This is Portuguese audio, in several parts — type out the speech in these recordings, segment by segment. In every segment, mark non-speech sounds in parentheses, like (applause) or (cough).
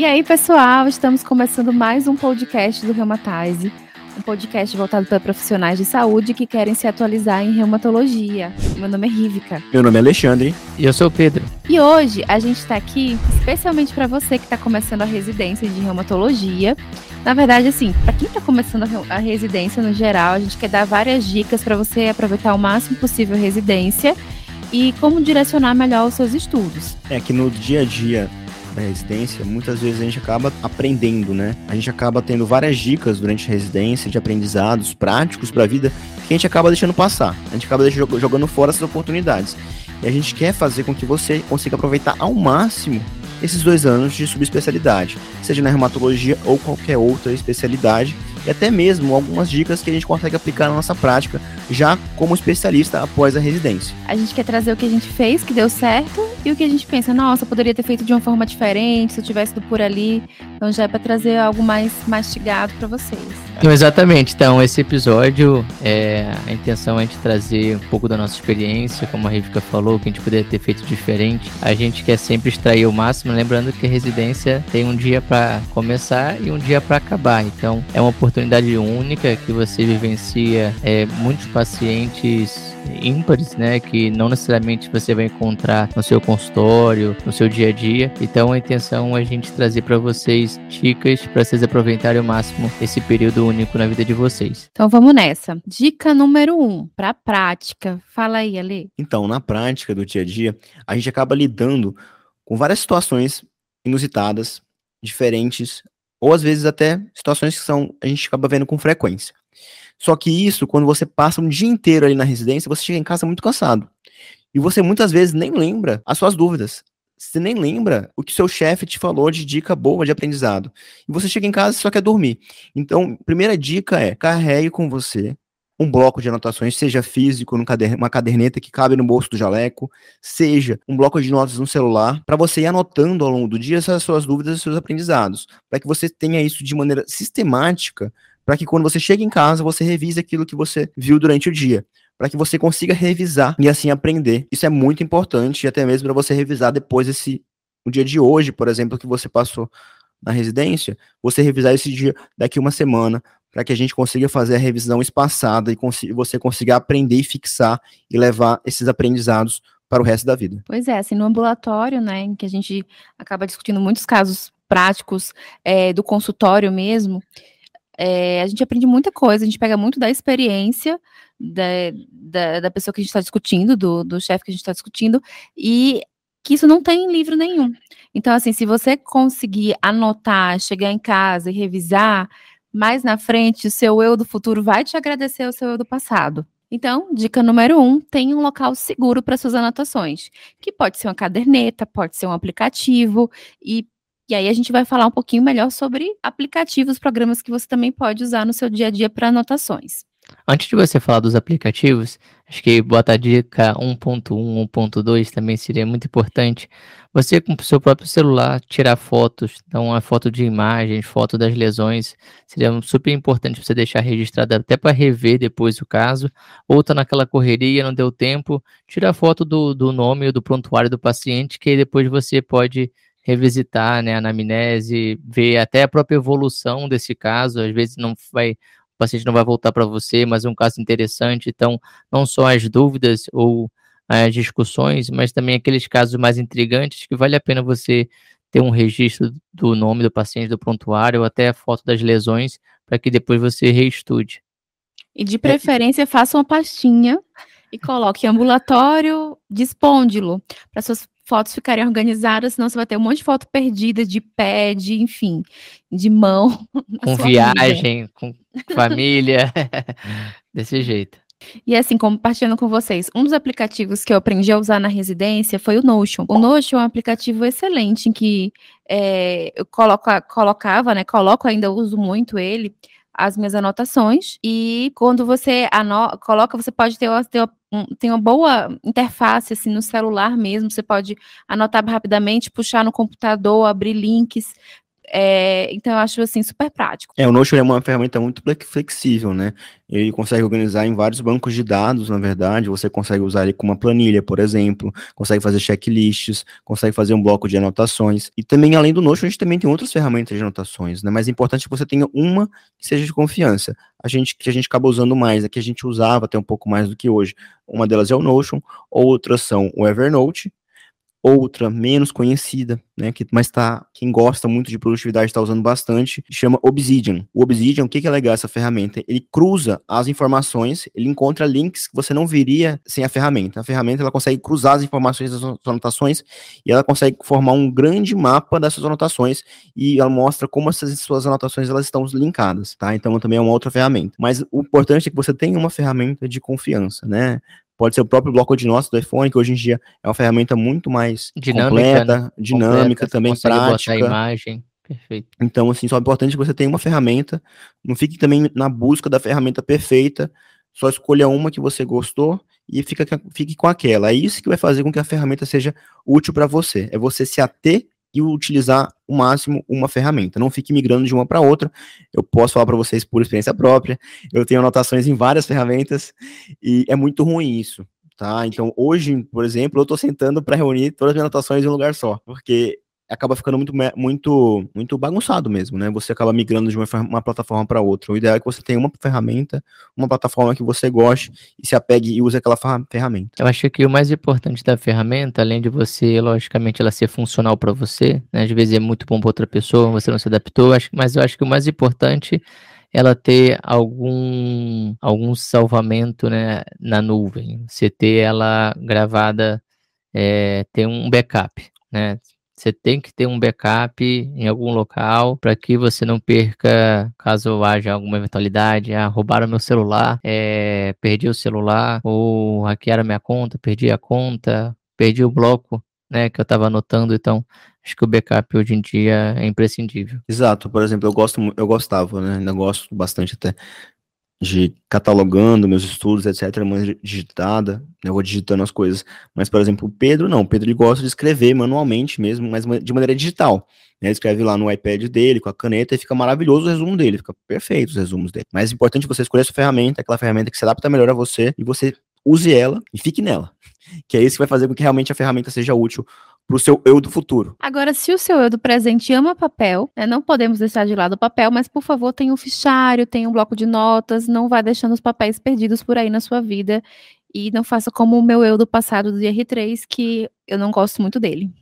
E aí, pessoal, estamos começando mais um podcast do Reumatize, um podcast voltado para profissionais de saúde que querem se atualizar em reumatologia. Meu nome é Rívica. Meu nome é Alexandre. E eu sou o Pedro. E hoje a gente está aqui especialmente para você que está começando a residência de reumatologia. Na verdade, assim, para quem está começando a residência no geral, a gente quer dar várias dicas para você aproveitar o máximo possível a residência e como direcionar melhor os seus estudos. É que no dia a dia da residência, muitas vezes a gente acaba aprendendo, né? A gente acaba tendo várias dicas durante a residência de aprendizados práticos para a vida que a gente acaba deixando passar. A gente acaba jogando fora essas oportunidades. E a gente quer fazer com que você consiga aproveitar ao máximo esses dois anos de subespecialidade, seja na reumatologia ou qualquer outra especialidade e até mesmo algumas dicas que a gente consegue aplicar na nossa prática, já como especialista após a residência. A gente quer trazer o que a gente fez, que deu certo, e o que a gente pensa, nossa, poderia ter feito de uma forma diferente, se eu tivesse ido por ali. Então já é para trazer algo mais mastigado para vocês. Então, exatamente. Então, esse episódio, é, a intenção é de trazer um pouco da nossa experiência, como a Rivka falou, que a gente poderia ter feito diferente. A gente quer sempre extrair o máximo, lembrando que a residência tem um dia para começar e um dia para acabar. Então, é uma oportunidade única que você vivencia é, muitos pacientes ímpares, né, que não necessariamente você vai encontrar no seu consultório, no seu dia a dia. Então a intenção é a gente trazer para vocês dicas para vocês aproveitarem ao máximo esse período único na vida de vocês. Então vamos nessa. Dica número um, para prática. Fala aí, Ale. Então, na prática do dia a dia, a gente acaba lidando com várias situações inusitadas, diferentes, ou às vezes até situações que são a gente acaba vendo com frequência. Só que isso, quando você passa um dia inteiro ali na residência, você chega em casa muito cansado. E você muitas vezes nem lembra as suas dúvidas. Você nem lembra o que seu chefe te falou de dica boa de aprendizado. E você chega em casa e só quer dormir. Então, primeira dica é: carregue com você um bloco de anotações, seja físico, uma caderneta que cabe no bolso do jaleco, seja um bloco de notas no celular, para você ir anotando ao longo do dia essas suas dúvidas e seus aprendizados, para que você tenha isso de maneira sistemática, para que quando você chega em casa, você revise aquilo que você viu durante o dia para que você consiga revisar e assim aprender. Isso é muito importante, e até mesmo para você revisar depois esse o dia de hoje, por exemplo, que você passou na residência, você revisar esse dia daqui uma semana, para que a gente consiga fazer a revisão espaçada e cons você consiga aprender e fixar e levar esses aprendizados para o resto da vida. Pois é, assim, no ambulatório, né, em que a gente acaba discutindo muitos casos práticos é, do consultório mesmo, é, a gente aprende muita coisa, a gente pega muito da experiência da, da, da pessoa que a gente está discutindo, do, do chefe que a gente está discutindo, e que isso não tem em livro nenhum. Então, assim, se você conseguir anotar, chegar em casa e revisar, mais na frente, o seu eu do futuro vai te agradecer o seu eu do passado. Então, dica número um: tenha um local seguro para suas anotações, que pode ser uma caderneta, pode ser um aplicativo, e e aí a gente vai falar um pouquinho melhor sobre aplicativos, programas que você também pode usar no seu dia a dia para anotações. Antes de você falar dos aplicativos, acho que botar a dica 1.1, 1.2 também seria muito importante. Você com o seu próprio celular tirar fotos, então uma foto de imagens, foto das lesões, seria super importante você deixar registrado até para rever depois o caso, ou tá naquela correria, não deu tempo, tira a foto do, do nome ou do prontuário do paciente, que aí depois você pode revisitar né, a anamnese, ver até a própria evolução desse caso, às vezes não vai, o paciente não vai voltar para você, mas é um caso interessante, então não só as dúvidas ou as discussões, mas também aqueles casos mais intrigantes que vale a pena você ter um registro do nome do paciente, do prontuário, ou até a foto das lesões, para que depois você reestude. E de preferência, faça uma pastinha e coloque ambulatório de espôndilo, para suas fotos ficarem organizadas, senão você vai ter um monte de foto perdida de pé, de, enfim, de mão. (laughs) Com viagem, vida. com família, (laughs) desse jeito. E assim, compartilhando com vocês, um dos aplicativos que eu aprendi a usar na residência foi o Notion. O Notion é um aplicativo excelente em que é, eu coloco, colocava, né, coloco ainda, uso muito ele, as minhas anotações e quando você coloca, você pode ter, ter, ter, uma boa interface assim no celular mesmo, você pode anotar rapidamente, puxar no computador, abrir links, É, então eu acho assim super prático. É, o Notion é uma ferramenta muito flexível, né? Ele consegue organizar em vários bancos de dados, na verdade. Você consegue usar ele com uma planilha, por exemplo, consegue fazer checklists, consegue fazer um bloco de anotações. E também, além do Notion, a gente também tem outras ferramentas de anotações, né? Mas é importante que você tenha uma que seja de confiança. A gente que a gente acaba usando mais, a que a gente usava até um pouco mais do que hoje. Uma delas é o Notion, outras são o Evernote, outra menos conhecida, né, que, mas tá, quem gosta muito de produtividade está usando bastante, chama Obsidian. O Obsidian, o que, que é legal essa ferramenta? Ele cruza as informações, ele encontra links que você não viria sem a ferramenta. A ferramenta ela consegue cruzar as informações das suas anotações e ela consegue formar um grande mapa das suas anotações e ela mostra como essas suas anotações elas estão linkadas, tá? Então também é uma outra ferramenta. Mas o importante é que você tenha uma ferramenta de confiança, né? Pode ser o próprio bloco de notas do iPhone, que hoje em dia é uma ferramenta muito mais dinâmica, completa, né? dinâmica, completa, também prática. Botar a imagem. Perfeito. Então, assim, só é importante que você tenha uma ferramenta. Não fique também na busca da ferramenta perfeita. Só escolha uma que você gostou e fica, fique com aquela. É isso que vai fazer com que a ferramenta seja útil para você. É você se ater e utilizar o máximo uma ferramenta. Não fique migrando de uma para outra. Eu posso falar para vocês por experiência própria. Eu tenho anotações em várias ferramentas e é muito ruim isso, tá? Então, hoje, por exemplo, eu estou sentando para reunir todas as minhas anotações em um lugar só, porque acaba ficando muito, muito, muito bagunçado mesmo, né? Você acaba migrando de uma, uma plataforma para outra. O ideal é que você tenha uma ferramenta, uma plataforma que você goste e se apegue e use aquela ferramenta. Eu acho que o mais importante da ferramenta, além de você, logicamente, ela ser funcional para você, né? Às vezes é muito bom para outra pessoa, você não se adaptou, mas eu acho que o mais importante ela ter algum algum salvamento né, na nuvem, você ter ela gravada, é, ter um backup, né? Você tem que ter um backup em algum local para que você não perca, caso haja alguma eventualidade, ah, roubaram meu celular, é, perdi o celular, ou hackearam minha conta, perdi a conta, perdi o bloco, né, que eu estava anotando, então acho que o backup hoje em dia é imprescindível. Exato, por exemplo, eu gosto, eu gostava, né, ainda gosto bastante até de catalogando meus estudos, etc., mais digitada, eu vou digitando as coisas. Mas, por exemplo, o Pedro não, o Pedro ele gosta de escrever manualmente mesmo, mas de maneira digital. Né? Ele escreve lá no iPad dele, com a caneta, e fica maravilhoso o resumo dele, fica perfeito os resumos dele. Mas é importante você escolher essa ferramenta, aquela ferramenta que se adapta melhor a você, e você use ela e fique nela. (laughs) Que é isso que vai fazer com que realmente a ferramenta seja útil para o seu eu do futuro. Agora, se o seu eu do presente ama papel, né, não podemos deixar de lado o papel, mas por favor, tenha um fichário, tenha um bloco de notas, não vá deixando os papéis perdidos por aí na sua vida e não faça como o meu eu do passado do R3, que eu não gosto muito dele.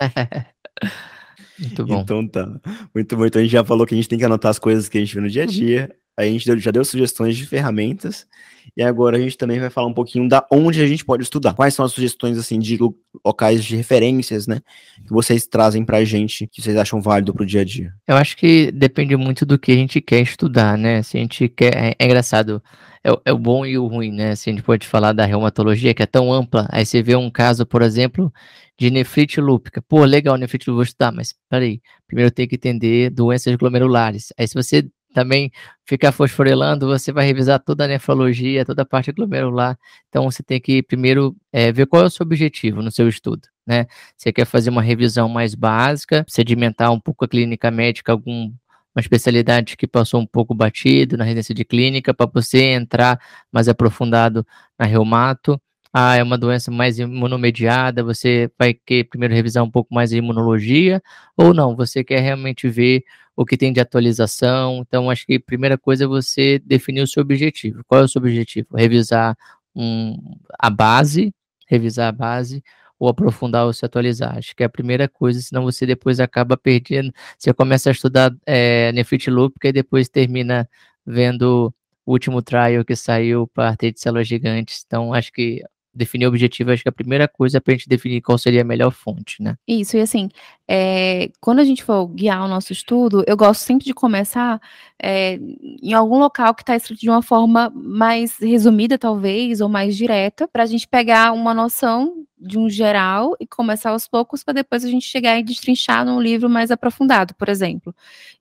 (laughs) muito bom. Então tá. Muito bom. Então a gente já falou que a gente tem que anotar as coisas que a gente vê no dia a dia. A gente já deu sugestões de ferramentas e agora a gente também vai falar um pouquinho da onde a gente pode estudar. Quais são as sugestões assim de locais de referências, né, que vocês trazem para a gente que vocês acham válido para o dia a dia? Eu acho que depende muito do que a gente quer estudar, né? Se a gente quer, é, é engraçado. É, é, o bom e o ruim, né? Se a gente pode falar da reumatologia, que é tão ampla, aí você vê um caso, por exemplo, de nefrite lúpica. Pô, legal, nefrite lúpica, vou estudar, mas peraí, primeiro tem que entender doenças glomerulares. Aí se você também ficar fosforilando, você vai revisar toda a nefrologia, toda a parte glomerular. Então, você tem que primeiro é, ver qual é o seu objetivo no seu estudo. Né? Você quer fazer uma revisão mais básica, sedimentar um pouco a clínica médica, alguma especialidade que passou um pouco batido na residência de clínica, para você entrar mais aprofundado na reumato. Ah, é uma doença mais imunomediada, você vai querer primeiro revisar um pouco mais a imunologia, ou não, você quer realmente ver o que tem de atualização. Então, acho que a primeira coisa é você definir o seu objetivo. Qual é o seu objetivo? Revisar um, a base, revisar a base, ou aprofundar ou se atualizar. Acho que é a primeira coisa, senão você depois acaba perdendo. Você começa a estudar é, nefrite lúpica e depois termina vendo o último trial que saiu para ter de células gigantes. Então, acho que definir o objetivo, acho que a primeira coisa é para a gente definir qual seria a melhor fonte, né? Isso, e assim, é, quando a gente for guiar o nosso estudo, eu gosto sempre de começar é, em algum local que está escrito de uma forma mais resumida, talvez, ou mais direta, para a gente pegar uma noção de um geral e começar aos poucos para depois a gente chegar e destrinchar num livro mais aprofundado, por exemplo.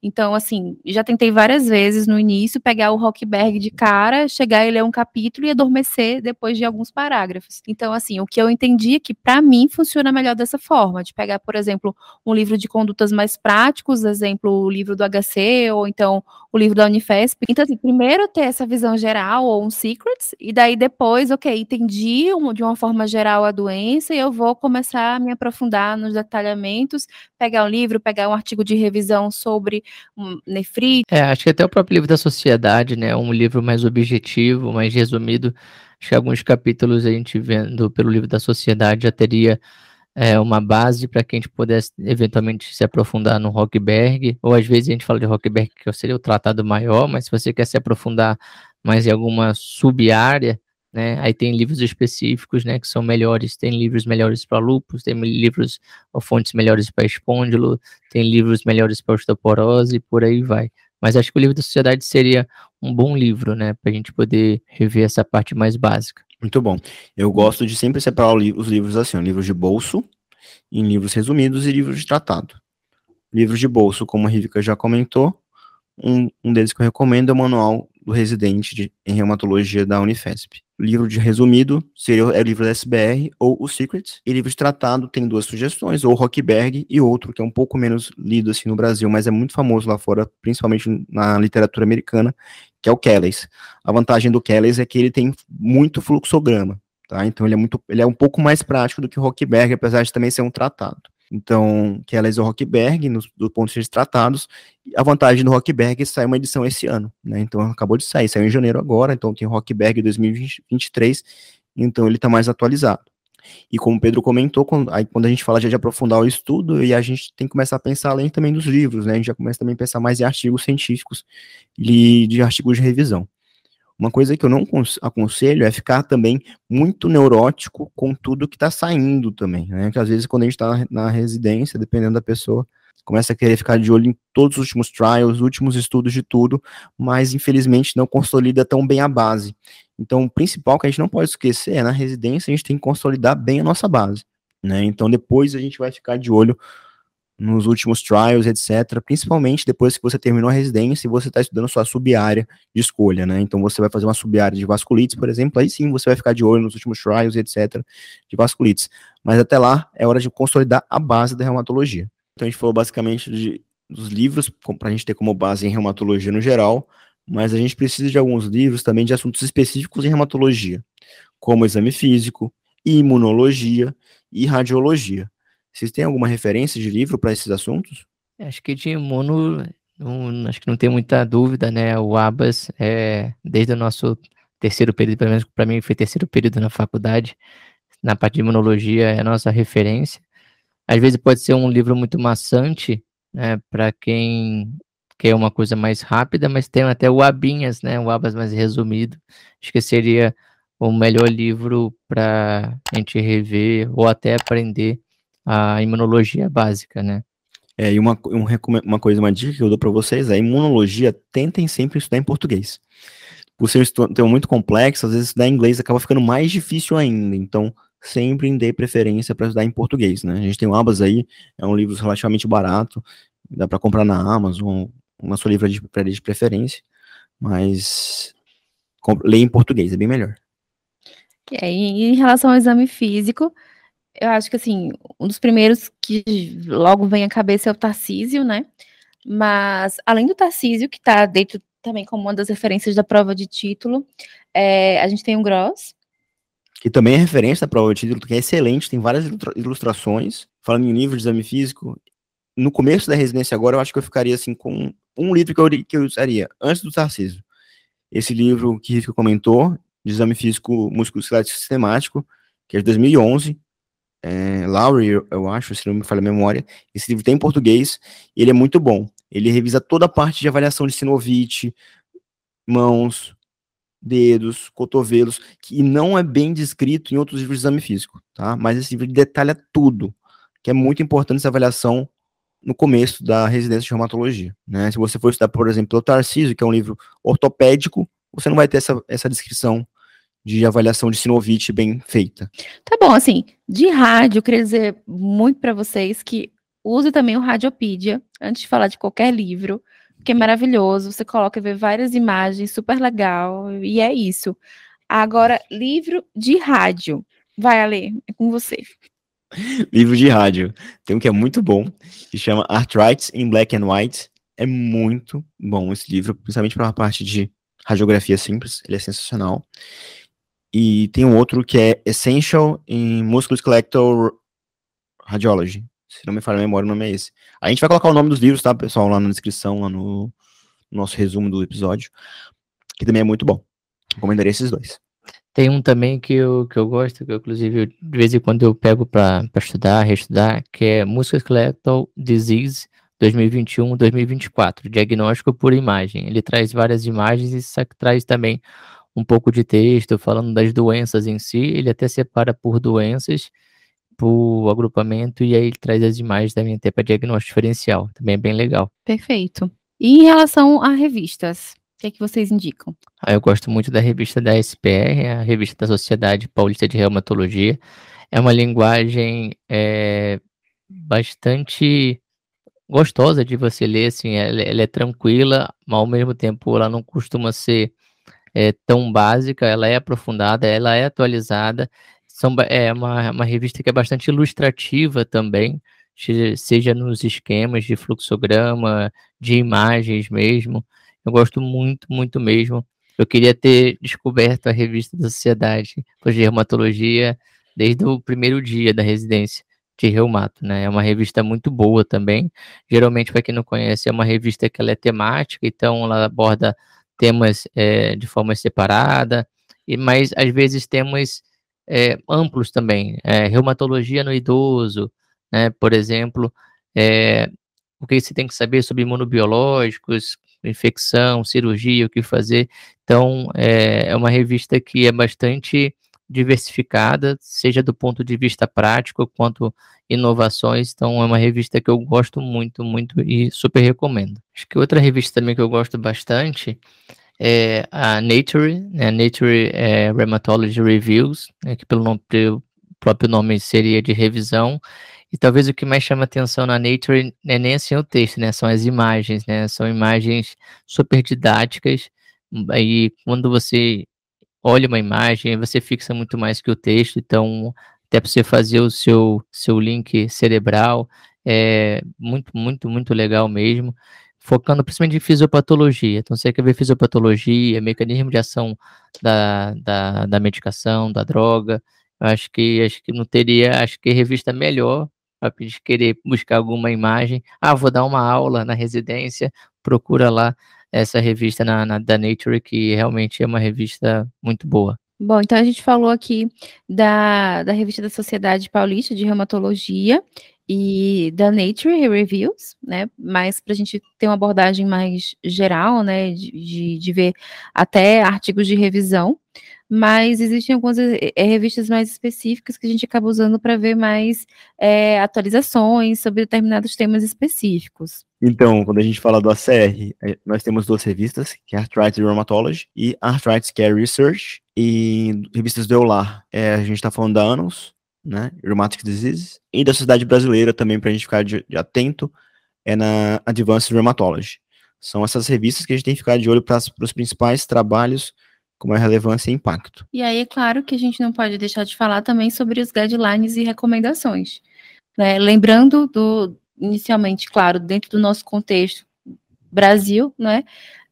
Então, assim, já tentei várias vezes no início pegar o Rockberg de cara, chegar e ler um capítulo e adormecer depois de alguns parágrafos. Então, assim, o que eu entendi é que para mim funciona melhor dessa forma, de pegar, por exemplo, um livro de condutas mais práticos, exemplo, o livro do HC, ou então o livro da Unifesp. Então, assim, primeiro ter essa visão geral, ou um Secrets, e daí depois, ok, entendi de uma forma geral a doença, e eu vou começar a me aprofundar nos detalhamentos, pegar um livro, pegar um artigo de revisão sobre um, nefrite. É, acho que até o próprio livro da sociedade, né, um livro mais objetivo, mais resumido, Acho que alguns capítulos a gente vendo pelo livro da sociedade já teria é, uma base para que a gente pudesse eventualmente se aprofundar no Rockberg, ou às vezes a gente fala de Rockberg que seria o tratado maior, mas se você quer se aprofundar mais em alguma sub-área, né, aí tem livros específicos, né, que são melhores, tem livros melhores para lupus, tem livros ou fontes melhores para espôndilo, tem livros melhores para osteoporose, por aí vai. Mas acho que o livro da sociedade seria um bom livro, né, para a gente poder rever essa parte mais básica. Muito bom. Eu gosto de sempre separar os livros assim, livros de bolso, em livros resumidos e livros de tratado. Livros de bolso, como a Rivica já comentou, um, um deles que eu recomendo é o Manual do Residente de, em Reumatologia da Unifesp livro de resumido seria é o livro da SBR ou o Secret. E livro de tratado tem duas sugestões, ou Rockberg e outro, que é um pouco menos lido assim no Brasil, mas é muito famoso lá fora, principalmente na literatura americana, que é o Kellys. A vantagem do Kellys é que ele tem muito fluxograma, tá? Então ele é muito, ele é um pouco mais prático do que o Rockberg, apesar de também ser um tratado. Então, ela é o Rockberg, no, do ponto de vista de tratados. A vantagem do Rockberg é sair uma edição esse ano, né? Então, acabou de sair, saiu em janeiro agora, então tem o Rockberg 2023, então ele está mais atualizado. E como o Pedro comentou, quando, aí, quando a gente fala de aprofundar o estudo, e a gente tem que começar a pensar além também dos livros, né? A gente já começa também a pensar mais em artigos científicos e de artigos de revisão. Uma coisa que eu não aconselho é ficar também muito neurótico com tudo que está saindo também, né? Que às vezes quando a gente está na, na, residência, dependendo da pessoa, começa a querer ficar de olho em todos os últimos trials, últimos estudos de tudo, mas infelizmente não consolida tão bem a base. Então, o principal que a gente não pode esquecer é na residência a gente tem que consolidar bem a nossa base, né? Então, depois a gente vai ficar de olho nos últimos trials, etc. Principalmente depois que você terminou a residência e você está estudando sua sub-área de escolha, né? Então você vai fazer uma sub-área de vasculites, por exemplo, aí sim você vai ficar de olho nos últimos trials, etc. de vasculites. Mas até lá é hora de consolidar a base da reumatologia. Então a gente falou basicamente de, dos livros para a gente ter como base em reumatologia no geral, mas a gente precisa de alguns livros também de assuntos específicos em reumatologia, como exame físico, imunologia e radiologia. Vocês têm alguma referência de livro para esses assuntos? Acho que de imuno, não, acho que não tem muita dúvida, né? O Abas, é, desde o nosso terceiro período, pelo menos para mim foi terceiro período na faculdade, na parte de imunologia é a nossa referência. Às vezes pode ser um livro muito maçante, né, para quem quer uma coisa mais rápida, mas tem até o Abinhas, né, o Abas mais resumido. Acho que seria o melhor livro para a gente rever ou até aprender a imunologia básica, né? É, e uma, um, uma coisa, uma dica que eu dou para vocês é imunologia, tentem sempre estudar em português. Por ser um tema muito complexo, às vezes estudar em inglês acaba ficando mais difícil ainda. Então, sempre dê preferência para estudar em português, né? A gente tem o Abas aí, é um livro relativamente barato, dá para comprar na Amazon, na sua livraria de, de preferência, mas leia em português, é bem melhor. É, em relação ao exame físico, eu acho que assim, um dos primeiros que logo vem à cabeça é o Tarcísio, né? Mas além do Tarcísio, que está dentro também como uma das referências da prova de título, é, a gente tem o Gross. Que também é referência da prova de título, que é excelente, tem várias ilustrações. Falando em livro de exame físico, no começo da residência agora, eu acho que eu ficaria assim com um livro que eu, que eu usaria antes do Tarcísio. Esse livro que Rico comentou, de exame físico musculoesquelético sistemático, que é de 2011, é, Lowry, eu acho, se não me falha a memória. Esse livro tem em português e ele é muito bom. Ele revisa toda a parte de avaliação de sinovite, mãos, dedos, cotovelos, que não é bem descrito em outros livros de exame físico, tá? Mas esse livro detalha tudo, que é muito importante essa avaliação no começo da residência de reumatologia, né? Se você for estudar, por exemplo, o Tarcísio, que é um livro ortopédico, você não vai ter essa, essa descrição de avaliação de sinovite bem feita. Tá bom, assim, de rádio, eu queria dizer muito para vocês que use também o Radiopedia antes de falar de qualquer livro, que é maravilhoso, você coloca e vê várias imagens, super legal, e é isso. Agora, livro de rádio. Vai, Ale, é com você. (laughs) livro de rádio. Tem um que é muito bom, que chama Arthritis in Black and White. É muito bom esse livro, principalmente para a parte de radiografia simples, ele é sensacional. E tem um outro que é Essential in Musculoskeletal Radiology. Se não me falha a memória, o nome é esse. A gente vai colocar o nome dos livros, tá, pessoal, lá na descrição, lá no nosso resumo do episódio, que também é muito bom. Recomendaria esses dois. Tem um também que eu, que eu gosto, que eu, inclusive de vez em quando eu pego para estudar, reestudar, que é Musculoskeletal Disease 2021-2024, diagnóstico por imagem. Ele traz várias imagens e traz também um pouco de texto falando das doenças em si. Ele até separa por doenças, por agrupamento, e aí ele traz as imagens também até para diagnóstico diferencial. Também é bem legal. Perfeito. E em relação a revistas, o que é que vocês indicam? Ah, eu gosto muito da revista da SPR, a revista da Sociedade Paulista de Reumatologia. É uma linguagem é, bastante gostosa de você ler, assim, ela, ela, é tranquila, mas ao mesmo tempo ela não costuma ser é, tão básica, ela é aprofundada, ela é atualizada. São, é uma, uma revista que é bastante ilustrativa também, seja nos esquemas de fluxograma, de imagens mesmo. Eu gosto muito, muito mesmo. Eu queria ter descoberto a revista da Sociedade de Reumatologia desde o primeiro dia da residência de reumato, né? É uma revista muito boa também. Geralmente, para quem não conhece, é uma revista que ela é temática, então ela aborda temas é, de forma separada, e mas às vezes temas é, amplos também. É, reumatologia no idoso, né? Por exemplo, é, o que você tem que saber sobre imunobiológicos, infecção, cirurgia, o que fazer. Então, é, é uma revista que é bastante diversificada, seja do ponto de vista prático quanto inovações. Então, é uma revista que eu gosto muito, muito e super recomendo. Acho que outra revista também que eu gosto bastante é a Nature, né? Nature é, Rheumatology Reviews, né? que pelo, nome, pelo próprio nome seria de revisão. E talvez o que mais chama atenção na Nature é nem assim o texto, né? São as imagens, né? São imagens super didáticas. E quando você olha uma imagem, você fixa muito mais que o texto. Então, até para você fazer o seu, seu link cerebral, é muito, muito, muito legal mesmo. Focando principalmente em fisiopatologia. Então, você quer ver fisiopatologia, mecanismo de ação da, da, da medicação, da droga. Eu acho que acho que não teria, acho que revista melhor para querer buscar alguma imagem. Ah, vou dar uma aula na residência, procura lá essa revista na, na, da Nature, que realmente é uma revista muito boa. Bom, então a gente falou aqui da, da revista da Sociedade Paulista de Reumatologia e da Nature Reviews, né? Mas para a gente ter uma abordagem mais geral, né? De, de, de ver até artigos de revisão mas existem algumas é, revistas mais específicas que a gente acaba usando para ver mais é, atualizações sobre determinados temas específicos. Então, quando a gente fala do ACR, nós temos duas revistas, que é Arthritis Rheumatology e Arthritis Care Research, e revistas do EULAR, é, a gente está falando da ANUS, né, Rheumatic Diseases, e da Sociedade Brasileira também, para a gente ficar de, de atento, é na Advanced Rheumatology. São essas revistas que a gente tem que ficar de olho para os principais trabalhos com maior relevância e impacto. E aí é claro que a gente não pode deixar de falar também sobre os guidelines e recomendações. Né? Lembrando do, inicialmente, claro, dentro do nosso contexto Brasil, né?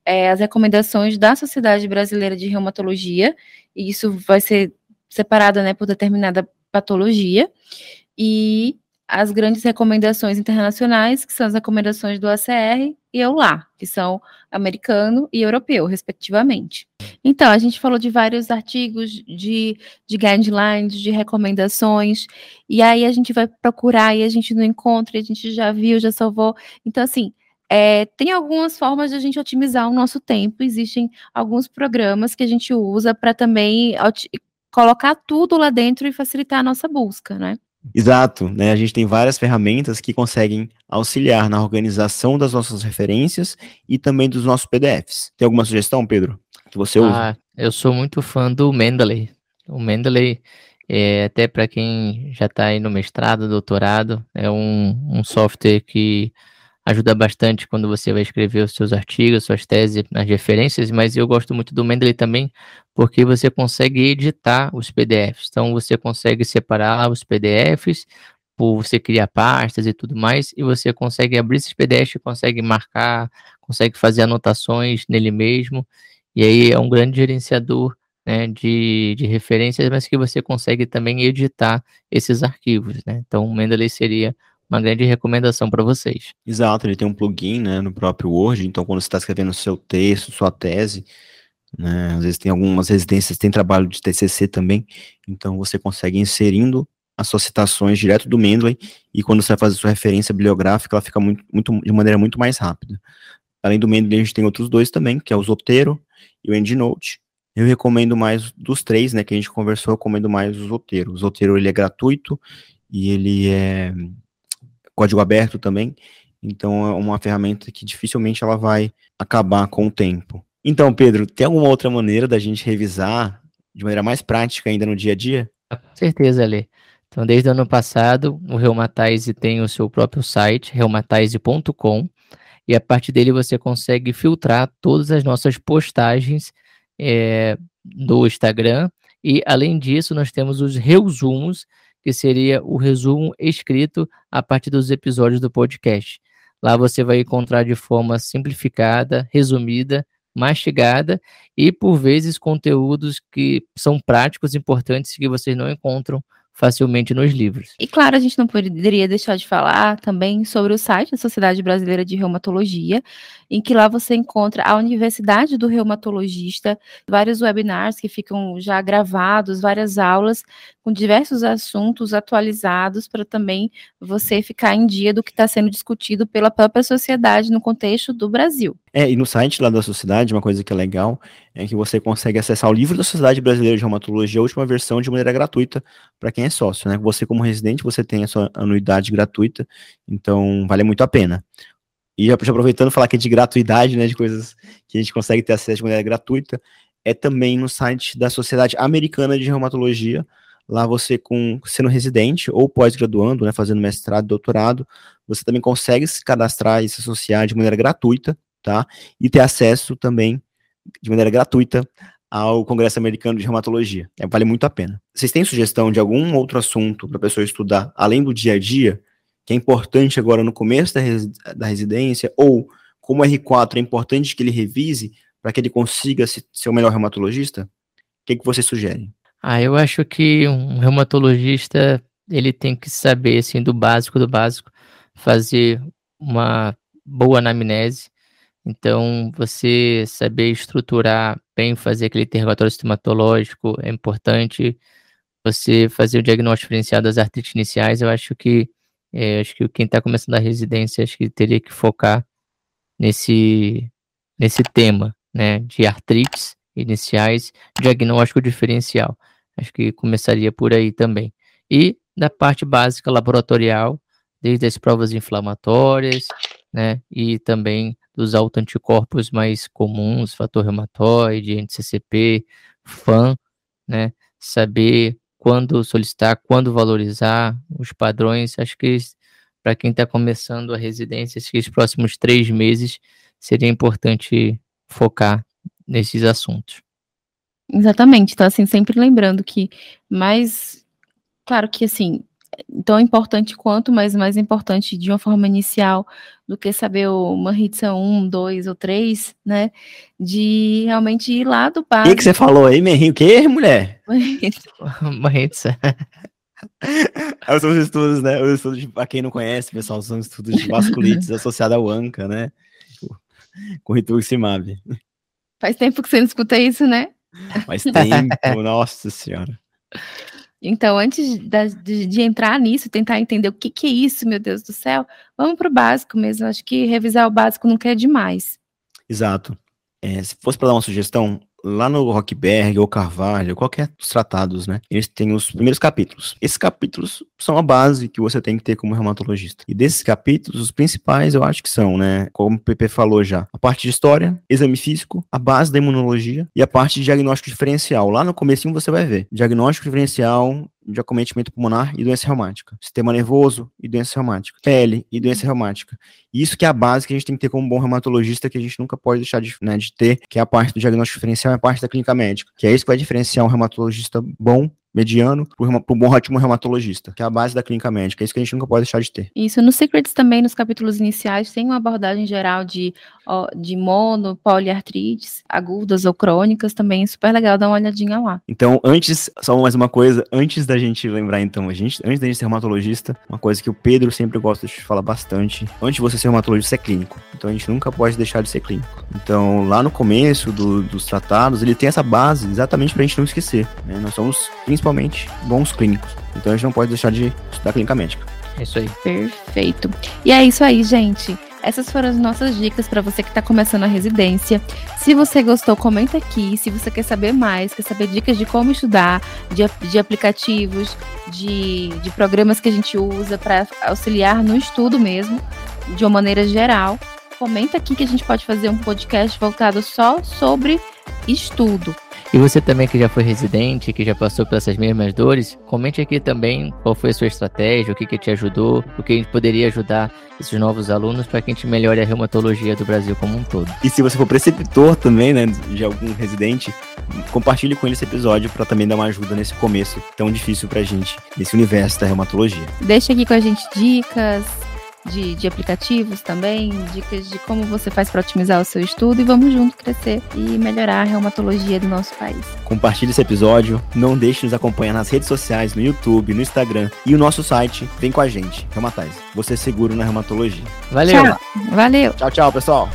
É, as recomendações da Sociedade Brasileira de Reumatologia, e isso vai ser separado né, por determinada patologia, e as grandes recomendações internacionais, que são as recomendações do ACR e EULAR, que são americano e europeu, respectivamente. Então, a gente falou de vários artigos de, de guidelines, de recomendações, e aí a gente vai procurar e a gente não encontra, e a gente já viu, já salvou. Então, assim, é, tem algumas formas de a gente otimizar o nosso tempo, existem alguns programas que a gente usa para também colocar tudo lá dentro e facilitar a nossa busca, né? Exato, né? A gente tem várias ferramentas que conseguem auxiliar na organização das nossas referências e também dos nossos PDFs. Tem alguma sugestão, Pedro, que você usa? Ah, eu sou muito fã do Mendeley. O Mendeley, é, até para quem já está aí no mestrado, doutorado, é um, um software que ajuda bastante quando você vai escrever os seus artigos, suas teses, as referências, mas eu gosto muito do Mendeley também, porque você consegue editar os PDFs. Então, você consegue separar os PDFs, por você criar pastas e tudo mais, e você consegue abrir esses PDFs, consegue marcar, consegue fazer anotações nele mesmo, e aí é um grande gerenciador né, de, de referências, mas que você consegue também editar esses arquivos, né? Então, o Mendeley seria uma grande recomendação para vocês. Exato, ele tem um plugin, né, no próprio Word, então quando você está escrevendo seu texto, sua tese, né, às vezes tem algumas residências, tem trabalho de TCC também, então você consegue inserindo as suas citações direto do Mendeley, e quando você vai fazer sua referência bibliográfica, ela fica muito, muito, de maneira muito mais rápida. Além do Mendeley, a gente tem outros dois também, que é o Zotero e o EndNote. Eu recomendo mais dos três, né, que a gente conversou, eu recomendo mais o Zotero. O Zotero, ele é gratuito, e ele é código aberto também, então é uma ferramenta que dificilmente ela vai acabar com o tempo. Então, Pedro, tem alguma outra maneira da gente revisar de maneira mais prática ainda no dia a dia? Com certeza, Ale. Então, desde o ano passado, o Reumatize tem o seu próprio site, reumatize.com, e a partir dele você consegue filtrar todas as nossas postagens é, do Instagram, e além disso, nós temos os resumos, que seria o resumo escrito a partir dos episódios do podcast. Lá você vai encontrar de forma simplificada, resumida, mastigada e, por vezes, conteúdos que são práticos, importantes, que vocês não encontram facilmente nos livros. E claro, a gente não poderia deixar de falar também sobre o site da Sociedade Brasileira de Reumatologia, em que lá você encontra a Universidade do Reumatologista, vários webinars que ficam já gravados, várias aulas com diversos assuntos atualizados para também você ficar em dia do que está sendo discutido pela própria sociedade no contexto do Brasil. É, e no site lá da sociedade, uma coisa que é legal é que você consegue acessar o livro da Sociedade Brasileira de Reumatologia, a última versão, de maneira gratuita para quem é sócio, né? Você, como residente, você tem a sua anuidade gratuita, então vale muito a pena. E já, aproveitando falar é de gratuidade, né, de coisas que a gente consegue ter acesso de maneira gratuita, é também no site da Sociedade Americana de Reumatologia. Lá você, com sendo residente ou pós-graduando, né, fazendo mestrado, doutorado, você também consegue se cadastrar e se associar de maneira gratuita, tá? E ter acesso também de maneira gratuita ao Congresso Americano de Reumatologia. É, vale muito a pena. Vocês têm sugestão de algum outro assunto para a pessoa estudar, além do dia a dia, que é importante agora no começo da, da residência, ou como R4 é importante que ele revise para que ele consiga se, ser o melhor reumatologista? O que, que você sugere? Ah, eu acho que um reumatologista ele tem que saber assim do básico do básico, fazer uma boa anamnese, então, você saber estruturar bem, fazer aquele interrogatório sistematológico é importante. Você fazer o diagnóstico diferenciado das artrites iniciais, eu acho que é, acho que quem está começando a residência acho que teria que focar nesse nesse tema, né, de artrites iniciais, diagnóstico diferencial. Acho que começaria por aí também. E da parte básica laboratorial, desde as provas inflamatórias, né, e também dos autoanticorpos mais comuns, fator reumatoide, NCCP, FAN, né? Saber quando solicitar, quando valorizar os padrões. Acho que para quem está começando a residência, acho que os próximos três meses seria importante focar nesses assuntos. Exatamente. Então, assim, sempre lembrando que mais. Claro que, assim, tão importante quanto, mas mais importante de uma forma inicial do que saber uma Manhitsa 1, 2 ou 3, né? De realmente ir lá do básico. O que, que você falou aí, Merrinho? O que, mulher? (laughs) Manhitsa. são os estudos, né? Os estudos, para quem não conhece, pessoal, são estudos de vasculites (laughs) associados ao ANCA, né? Com rituximab. Faz tempo que você não escuta isso, né? Faz tempo, (laughs) nossa senhora. Então, antes de, de, entrar nisso, tentar entender o que, que, é isso, meu Deus do céu, vamos para o básico mesmo. Acho que revisar o básico não quer demais. Exato. É, se fosse para dar uma sugestão, lá no Rockberg ou Carvalho, qualquer dos tratados, né? Eles têm os primeiros capítulos. Esses capítulos são a base que você tem que ter como reumatologista. E desses capítulos, os principais eu acho que são, né? Como o PP falou já, a parte de história, exame físico, a base da imunologia e a parte de diagnóstico diferencial. Lá no comecinho você vai ver. Diagnóstico diferencial, de acometimento pulmonar e doença reumática, sistema nervoso e doença reumática, pele e doença reumática. Isso que é a base que a gente tem que ter como bom reumatologista, que a gente nunca pode deixar de, né, de ter, que é a parte do diagnóstico diferencial e a parte da clínica médica, que é isso que vai diferenciar um reumatologista bom mediano para um bom ótimo reumatologista, que é a base da clínica médica. É isso que a gente nunca pode deixar de ter. Isso, no Secrets também, nos capítulos iniciais, tem uma abordagem geral de, de mono, poliartrites, agudas ou crônicas, também é super legal, dá uma olhadinha lá. Então, antes, só mais uma coisa, antes da gente lembrar, então, a gente, antes da gente ser reumatologista, uma coisa que o Pedro sempre gosta de falar bastante, antes de você ser reumatologista, você é clínico. Então, a gente nunca pode deixar de ser clínico. Então, lá no começo do, dos tratados, ele tem essa base exatamente pra gente não esquecer. Né? Nós somos, principalmente, bons clínicos. Então, a gente não pode deixar de estudar clínica médica. É isso aí. Perfeito. E é isso aí, gente. Essas foram as nossas dicas para você que está começando a residência. Se você gostou, comenta aqui. Se você quer saber mais, quer saber dicas de como estudar, de, de aplicativos, de, de programas que a gente usa para auxiliar no estudo mesmo, de uma maneira geral, comenta aqui que a gente pode fazer um podcast voltado só sobre estudo. E você também que já foi residente, que já passou por essas mesmas dores, comente aqui também qual foi a sua estratégia, o que, que te ajudou, o que a gente poderia ajudar esses novos alunos para que a gente melhore a reumatologia do Brasil como um todo. E se você for preceptor também, né, de algum residente, compartilhe com ele esse episódio para também dar uma ajuda nesse começo tão difícil para a gente, nesse universo da reumatologia. Deixa aqui com a gente dicas, de, de aplicativos também, dicas de como você faz para otimizar o seu estudo e vamos junto crescer e melhorar a reumatologia do nosso país. Compartilhe esse episódio, não deixe de nos acompanhar nas redes sociais, no YouTube, no Instagram e o nosso site. Vem com a gente, Reumatize. Você é seguro na reumatologia. Valeu. Tchau. Valeu. Tchau, tchau, pessoal.